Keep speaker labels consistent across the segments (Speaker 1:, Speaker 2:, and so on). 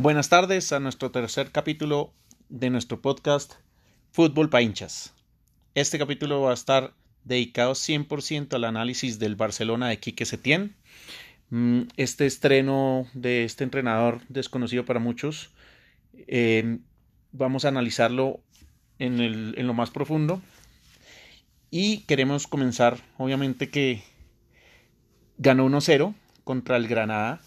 Speaker 1: Buenas tardes a nuestro tercer capítulo de nuestro podcast Fútbol para hinchas. Este capítulo va a estar dedicado 100% al análisis del Barcelona de Quique Setién. Mm, este estreno de este entrenador desconocido para muchos, eh, vamos a analizarlo en, en lo más profundo. Y queremos comenzar, obviamente que ganó 1-0 contra el Granada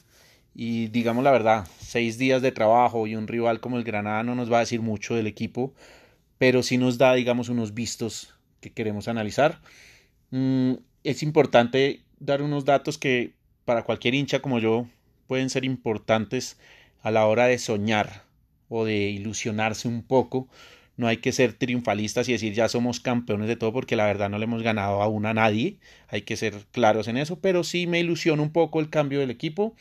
Speaker 1: y digamos la verdad, seis días de trabajo y un rival como el Granada no nos va a decir mucho del equipo, pero sí nos da, digamos, unos vistos que queremos analizar. Mm, es importante dar unos datos que para cualquier hincha como yo pueden ser importantes a la hora de soñar o de ilusionarse un poco. No hay que ser triunfalistas y decir ya somos campeones de todo porque la verdad no le hemos ganado aún a nadie. Hay que ser claros en eso, pero sí me ilusiona un poco el cambio del equipo.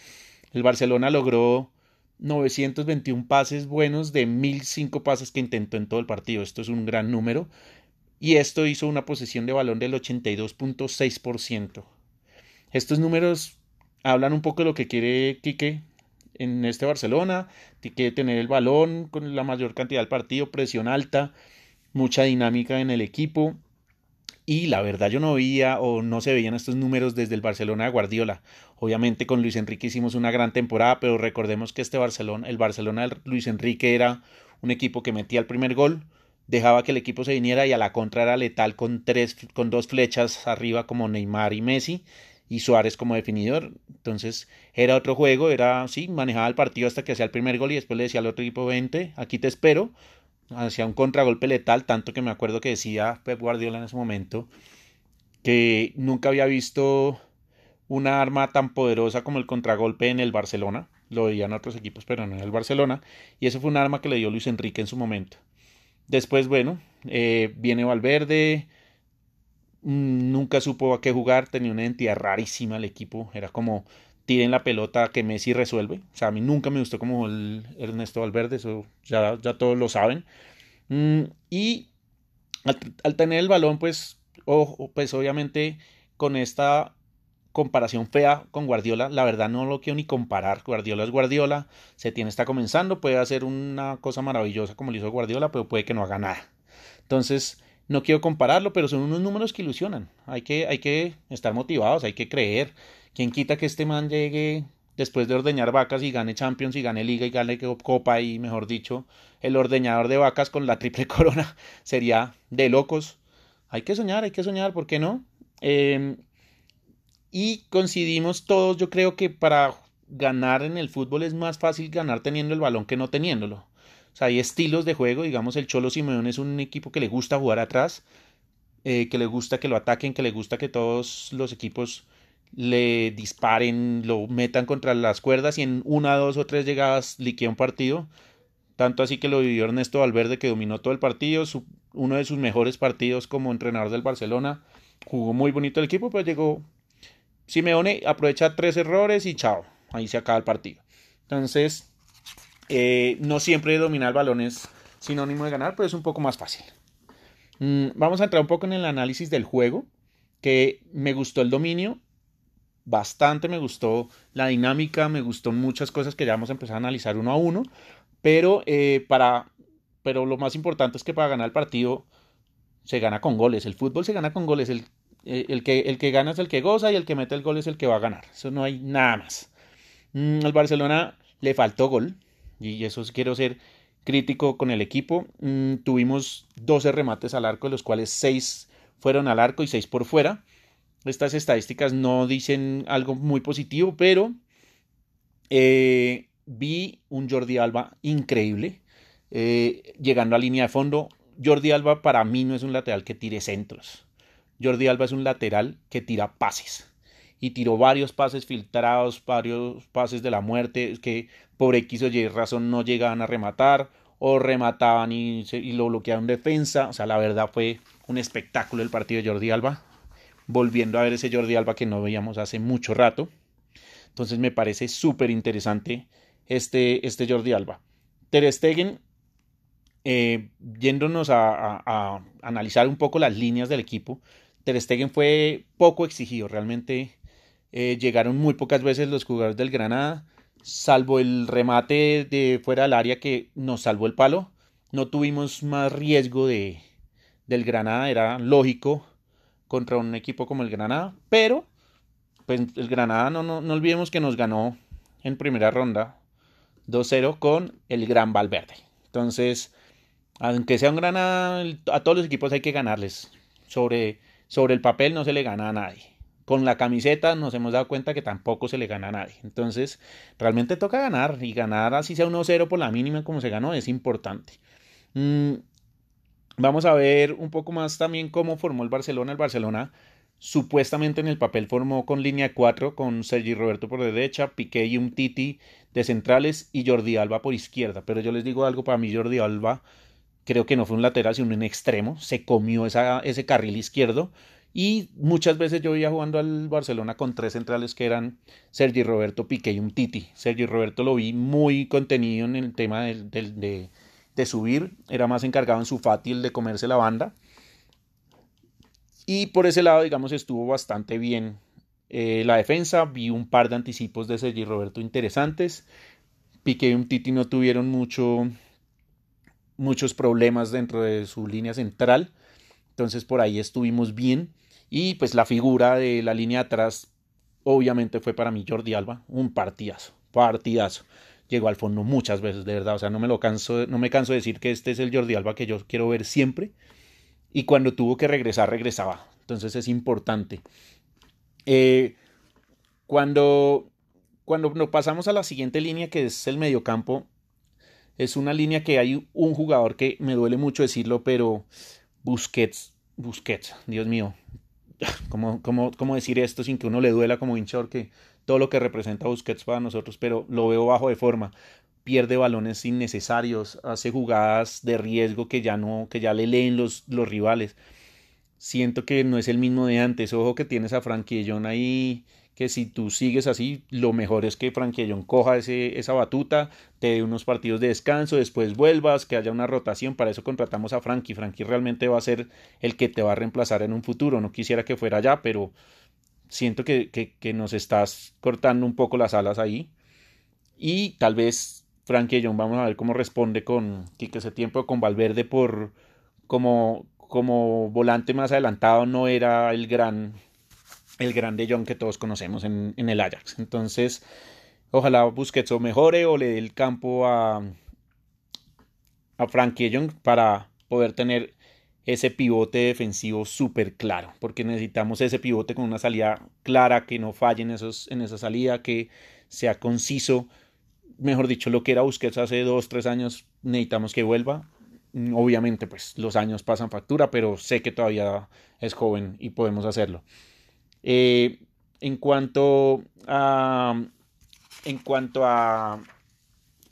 Speaker 1: El Barcelona logró 921 pases buenos de 1005 pases que intentó en todo el partido. Esto es un gran número. Y esto hizo una posesión de balón del 82.6%. Estos números hablan un poco de lo que quiere Quique en este Barcelona. Quiere tener el balón con la mayor cantidad del partido, presión alta, mucha dinámica en el equipo y la verdad yo no veía o no se veían estos números desde el Barcelona de Guardiola. Obviamente con Luis Enrique hicimos una gran temporada, pero recordemos que este Barcelona, el Barcelona de Luis Enrique era un equipo que metía el primer gol, dejaba que el equipo se viniera y a la contra era letal con tres con dos flechas arriba como Neymar y Messi y Suárez como definidor. Entonces era otro juego, era sí, manejaba el partido hasta que hacía el primer gol y después le decía al otro equipo 20, aquí te espero hacia un contragolpe letal, tanto que me acuerdo que decía Pep Guardiola en ese momento que nunca había visto una arma tan poderosa como el contragolpe en el Barcelona. Lo veían otros equipos, pero no en el Barcelona. Y eso fue un arma que le dio Luis Enrique en su momento. Después, bueno, eh, viene Valverde. Mm, nunca supo a qué jugar. Tenía una identidad rarísima el equipo. Era como tiren la pelota que Messi resuelve. O sea, a mí nunca me gustó como el Ernesto Valverde, eso ya, ya todos lo saben. Mm, y al, tener el balón, pues, pues obviamente con esta comparación fea con Guardiola, la verdad no lo quiero ni comparar. Guardiola es Guardiola, se tiene está comenzando, puede hacer una cosa maravillosa como lo hizo Guardiola, pero puede que no haga nada. Entonces, no quiero compararlo, pero son unos números que ilusionan. Hay que, hay que estar motivados, hay que creer. ¿Quién quita que este man llegue después de ordeñar vacas y gane Champions y gane Liga y gane Copa y, mejor dicho, el ordeñador de vacas con la triple corona sería de locos? Hay que soñar, hay que soñar, ¿por qué no? Em, y coincidimos todos, yo creo que para ganar en el fútbol es más fácil ganar teniendo el balón que no teniéndolo. O sea, hay estilos de juego, digamos, el Cholo Simeone es un equipo que le gusta jugar atrás, eh, que le gusta que lo ataquen, que le gusta que todos los equipos le disparen, lo metan contra las cuerdas y en una, dos o tres llegadas liquea un partido. Tanto así que lo vivió Ernesto Valverde que dominó todo el partido, uno de sus mejores partidos como entrenador del Barcelona. Jugó muy bonito el equipo, pero llegó Simeone, aprovecha tres errores y chao, ahí se acaba el partido. Entonces, eh, no siempre dominar el balón es sinónimo de ganar, pero es un poco más fácil. Mm, vamos a entrar un poco en el análisis del juego, que me gustó el dominio, bastante, me gustó la dinámica, me gustó muchas cosas que ya vamos a empezar a analizar uno a uno, pero eh, para, pero lo más importante es que para ganar el partido se gana con goles, el fútbol se gana con goles, el, eh, el, que, el que gana es el que goza y el que mete el gol es el que va a ganar, eso no hay nada más. Mm, al Barcelona le faltó gol y eso quiero ser crítico con el equipo, mm, tuvimos 12 remates al arco, de los cuales 6 fueron al arco y 6 por fuera, estas estadísticas no dicen algo muy positivo, pero eh, vi un Jordi Alba increíble eh, llegando a línea de fondo. Jordi Alba para mí no es un lateral que tire centros. Jordi Alba es un lateral que tira pases. Y tiró varios pases filtrados, varios pases de la muerte que por X o Y razón no llegaban a rematar o remataban y, y lo bloquearon defensa. O sea, la verdad fue un espectáculo el partido de Jordi Alba volviendo a ver ese Jordi Alba que no veíamos hace mucho rato. Entonces me parece súper interesante este, este Jordi Alba. Ter Stegen, eh, yéndonos a, analizar un poco las líneas del equipo, Ter Stegen fue poco exigido, realmente eh, llegaron muy pocas veces los jugadores del Granada, salvo el remate de fuera del área que nos salvó el palo, no tuvimos más riesgo de, del Granada, era lógico contra un equipo como el Granada, pero pues el Granada no, no, no olvidemos que nos ganó en primera ronda 2-0 con el Gran Valverde. Entonces, aunque sea un Granada, a todos los equipos hay que ganarles. Sobre, sobre el papel no se le gana a nadie. Con la camiseta nos hemos dado cuenta que tampoco se le gana a nadie. Entonces, realmente toca ganar y ganar así sea 1-0 por la mínima como se ganó es importante. Mm, vamos a ver un poco más también cómo formó el Barcelona. El Barcelona supuestamente en el papel formó con línea 4 con Sergi Roberto por derecha, Piqué y un Titi de centrales y Jordi Alba por izquierda. Pero yo les digo algo, para mí Jordi Alba creo que no fue un lateral, sino un extremo, se comió esa, ese carril izquierdo y muchas veces yo iba jugando al Barcelona con tres centrales que eran Sergi Roberto, Piqué y un Titi. Sergi Roberto lo vi muy contenido en el tema de, de, subir, era más encargado en su fátil de comerse la banda. Y por ese lado, digamos, estuvo bastante bien eh, la defensa. Vi un par de anticipos de Sergi Roberto interesantes. Piqué y un Titi no tuvieron mucho, muchos problemas dentro de su línea central. Entonces por ahí estuvimos bien. Y pues la figura de la línea atrás, obviamente fue para mí Jordi Alba, un partidazo, partidazo. Llegó al fondo muchas veces, de verdad. O sea, no me lo canso, no me canso de decir que este es el Jordi Alba que yo quiero ver siempre. Y cuando tuvo que regresar, regresaba. Entonces es importante. Eh, cuando, cuando nos pasamos a la siguiente línea, que es el mediocampo, es una línea que hay un jugador que me duele mucho decirlo, pero Busquets, Busquets, Dios mío, ¿cómo, cómo, cómo decir esto sin que uno le duela como hincha? que todo lo que representa Busquets para nosotros, pero lo veo bajo de forma. Pierde balones innecesarios, hace jugadas de riesgo que ya no, que ya le leen los, los rivales. Siento que no es el mismo de antes. Ojo que tienes a Frankie ahí que si tú sigues así, lo mejor es que Frankie coja ese, esa batuta, te dé unos partidos de descanso, después vuelvas, que haya una rotación, para eso contratamos a Frankie. Frankie realmente va a ser el que te va a reemplazar en un futuro, no quisiera que fuera ya, pero siento que, que, nos estás cortando un poco las alas ahí. Y tal vez Frankie John, vamos a ver cómo responde con que ese tiempo con Valverde por como, como volante más adelantado no era el gran el grande John que todos conocemos en, el Ajax. Entonces, ojalá Busquets o mejore o le dé el campo a, a Frankie Young para poder tener ese pivote defensivo súper claro, porque necesitamos ese pivote con una salida clara, que no falle en, esos, en esa salida, que sea conciso. Mejor dicho, lo que era Busquets hace dos, tres años, necesitamos que vuelva. Obviamente, pues los años pasan factura, pero sé que todavía es joven y podemos hacerlo. Eh, en cuanto a. En cuanto a.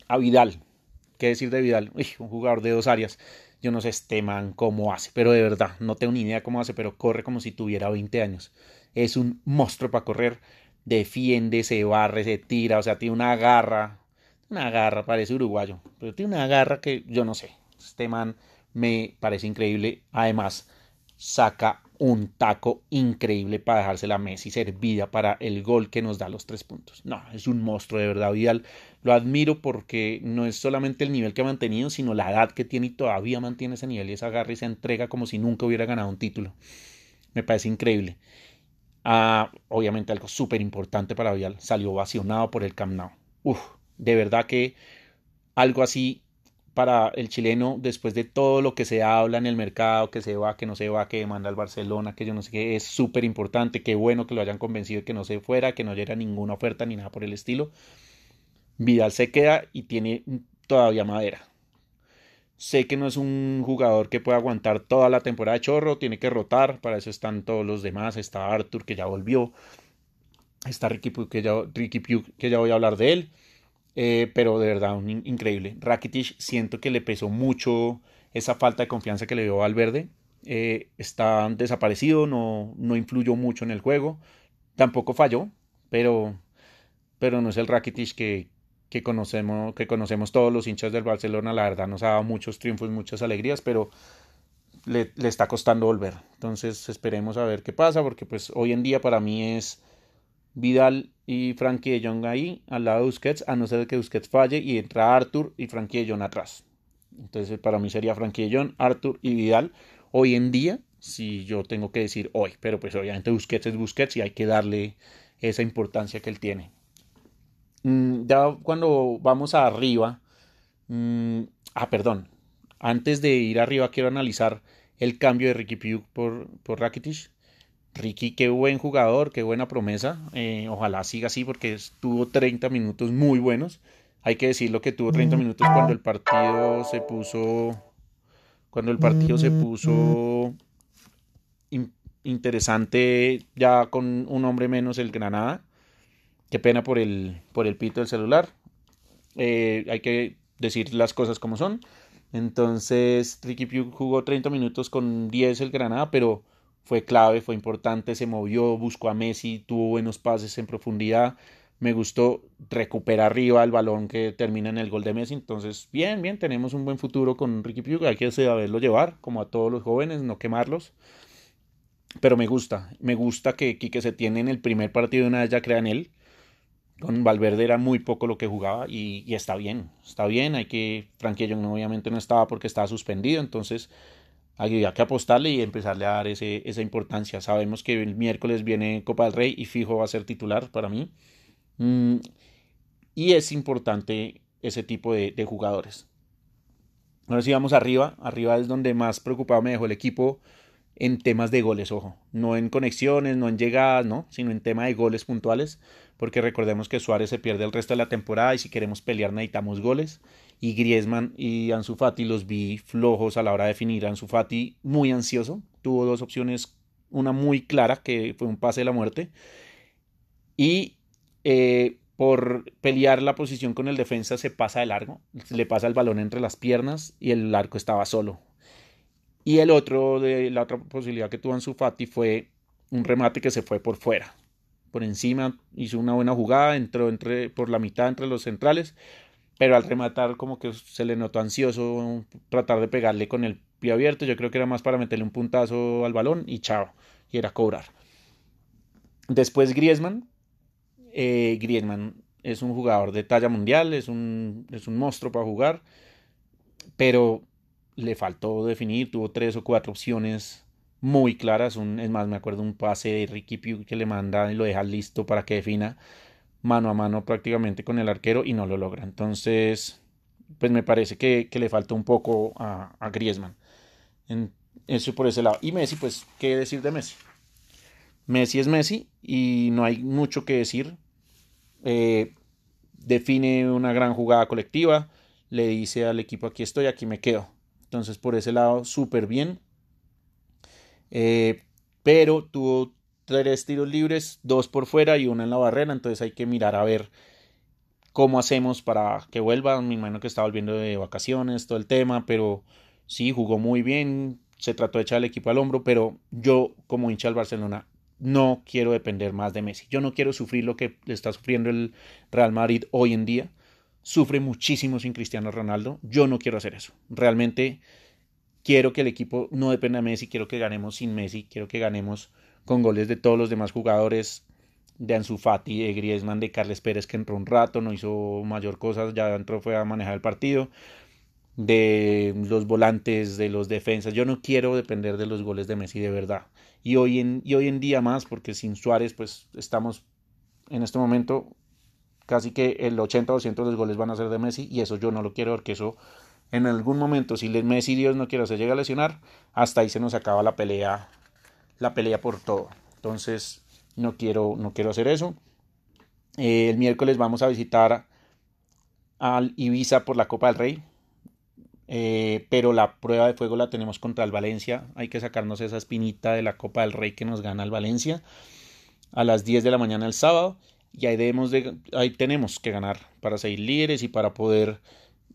Speaker 1: A Vidal. ¿Qué decir de Vidal? un jugador de dos áreas. Yo no sé este man cómo hace, pero de verdad, no tengo ni idea cómo hace, pero corre como si tuviera 20 años. Es un monstruo para correr. Defiende, se barre, se tira, o sea, tiene una garra. Una garra, parece uruguayo, pero tiene una garra que yo no sé. Este man me parece increíble. Además, saca un taco increíble para dejarse la Messi servida para el gol que nos da los tres puntos. No, es un monstruo de verdad, Vidal. Lo admiro porque no es solamente el nivel que ha mantenido, sino la edad que tiene y todavía mantiene ese nivel y esa garra y esa entrega como si nunca hubiera ganado un título. Me parece increíble. Ah, obviamente algo súper importante para Vidal, salió ovacionado por el Camp. Uf, de verdad que algo así para el chileno después de todo lo que se habla en el mercado, que se va, que no se va, que demanda el Barcelona, que yo no sé qué, es súper importante, qué bueno que lo hayan convencido que no se fuera, que no haya ninguna oferta ni nada por el estilo. Vidal se queda y tiene todavía madera. Sé que no es un jugador que pueda aguantar toda la temporada de chorro, tiene que rotar, para eso están todos los demás, está Arthur que ya volvió, está Ricky que ya, Ricky que ya voy a hablar de él. Eh, pero de verdad, increíble. Rakitic siento que le pesó mucho esa falta de confianza que le dio al verde. Eh, está desaparecido, no, no influyó mucho en el juego. Tampoco falló, pero, pero no es el Rakitic que, que, conocemos, que conocemos todos los hinchas del Barcelona. La verdad nos ha dado muchos triunfos, muchas alegrías, pero le, le está costando volver. Entonces esperemos a ver qué pasa, porque pues hoy en día para mí es Vidal y Frankie de Jong ahí, al lado de Busquets, a no ser que Busquets falle y entra Arthur y Frankie de Jong atrás. Entonces, para mí sería Frankie de Jong, Arthur y Vidal. Hoy en día, si yo tengo que decir hoy, pero pues obviamente Busquets es Busquets y hay que darle esa importancia que él tiene. Mm, ya cuando vamos arriba, mm, ah, perdón, antes de ir arriba quiero analizar el cambio de Ricky Pugh por, por Rakitic. Ricky, qué buen jugador, qué buena promesa. Eh, ojalá siga así porque tuvo 30 minutos muy buenos. Hay que decirlo que tuvo 30 minutos cuando el partido se puso. Cuando el partido se puso interesante ya con un hombre menos el Granada. Qué pena por el, por el pito del celular. Eh, hay que decir las cosas como son. Entonces, Ricky Pugh jugó 30 minutos con 10 el Granada, pero fue clave, fue importante, se movió, buscó a Messi, tuvo buenos pases en profundidad. Me gustó recuperar arriba el balón que termina en el gol de Messi. Entonces, bien, bien, tenemos un buen futuro con Ricky Pugh. Hay que saberlo llevar, como a todos los jóvenes, no quemarlos. Pero me gusta, me gusta que Quique se tiene en el primer partido de una vez ya crea en él. Con Valverde era muy poco lo que jugaba y, está bien, está bien. Hay que, Frankie no obviamente no estaba porque estaba suspendido, entonces había que apostarle y empezarle a dar ese, esa importancia. Sabemos que el miércoles viene Copa del Rey y fijo va a ser titular para mí. Mm, y es importante ese tipo de, de jugadores. Ahora sí vamos arriba. Arriba es donde más preocupado me dejó el equipo en temas de goles, ojo, no en conexiones, no en llegadas, no, sino en tema de goles puntuales, porque recordemos que Suárez se pierde el resto de la temporada y si queremos pelear necesitamos goles. Y Griezmann y Ansu Fati los vi flojos a la hora de definir, Ansu Fati muy ansioso, tuvo dos opciones, una muy clara que fue un pase de la muerte. Y eh, por pelear la posición con el defensa se pasa de largo, le pasa el balón entre las piernas y el arco estaba solo, y el otro, de la otra posibilidad que tuvo en su Fati fue un remate que se fue por fuera. Por encima hizo una buena jugada, entró entre, por la mitad entre los centrales, pero al rematar como que se le notó ansioso tratar de pegarle con el pie abierto. Yo creo que era más para meterle un puntazo al balón y chao, y era cobrar. Después Griezmann. Eh, Griezmann es un jugador de talla mundial, es un, es un monstruo para jugar, pero le faltó definir, tuvo tres o cuatro opciones muy claras. Un, es más, me acuerdo un pase de Ricky Pugh que le manda y lo deja listo para que defina mano a mano prácticamente con el arquero y no lo logra. Entonces, pues me parece que, le falta un poco a, a Griezmann. En, eso por ese lado. Y Messi, pues, ¿qué decir de Messi? Messi es Messi y no hay mucho que decir. Eh, define una gran jugada colectiva, le dice al equipo aquí estoy, aquí me quedo. Entonces, por ese lado, súper bien. Eh, pero tuvo tres tiros libres, dos por fuera y uno en la barrera. Entonces hay que mirar a ver cómo hacemos para que vuelva. Mi imagino que está volviendo de vacaciones, todo el tema, pero sí, jugó muy bien. Se trató de echar el equipo al hombro, pero yo, como hincha del Barcelona, no quiero depender más de Messi. Yo no quiero sufrir lo que está sufriendo el Real Madrid hoy en día sufre muchísimo sin Cristiano Ronaldo. Yo no quiero hacer eso. Realmente quiero que el equipo no dependa de Messi, quiero que ganemos sin Messi, quiero que ganemos con goles de todos los demás jugadores, de Ansu Fati, de Griezmann, de Carles Pérez que entró un rato, no hizo mayor cosa, ya entró fue a manejar el partido, de los volantes, de los defensas. Yo no quiero depender de los goles de Messi de verdad. Y hoy en, y hoy en día más, porque sin Suárez pues estamos en este momento casi que el 80% de los goles van a ser de Messi y eso yo no lo quiero porque eso en algún momento si Messi Dios no quiere se llega a lesionar hasta ahí se nos acaba la pelea la pelea por todo. Entonces no quiero no quiero hacer eso. Eh, el miércoles vamos a visitar al Ibiza por la Copa del Rey eh, pero la prueba de fuego la tenemos contra el Valencia. Hay que sacarnos esa espinita de la Copa del Rey que nos gana el Valencia a las 10 de la mañana el sábado y ahí, debemos de, ahí tenemos que ganar para seguir líderes y para poder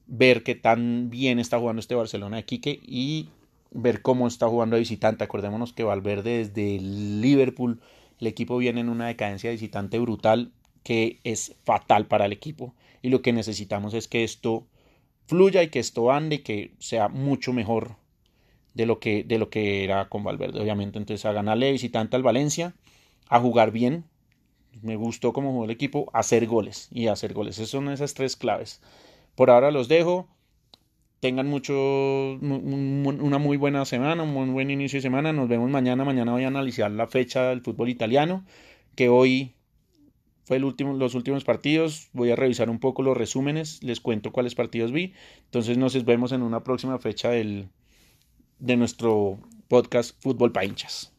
Speaker 1: ver qué tan bien está jugando este Barcelona de Quique y ver cómo está jugando de visitante. Acordémonos que Valverde desde Liverpool, el equipo viene en una decadencia de visitante brutal que es fatal para el equipo y lo que necesitamos es que esto fluya y que esto ande y que sea mucho mejor de lo que, de lo que era con Valverde, obviamente. Entonces a ganarle visitante al Valencia, a jugar bien, me gustó cómo jugó el equipo, hacer goles y hacer goles. Esas son esas tres claves. Por ahora los dejo. Tengan mucho, una muy buena semana, un buen inicio de semana. Nos vemos mañana. Mañana voy a analizar la fecha del fútbol italiano, que hoy fue el último, los últimos partidos. Voy a revisar un poco los resúmenes, les cuento cuáles partidos vi. Entonces nos vemos en una próxima fecha del, de nuestro podcast Fútbol para hinchas.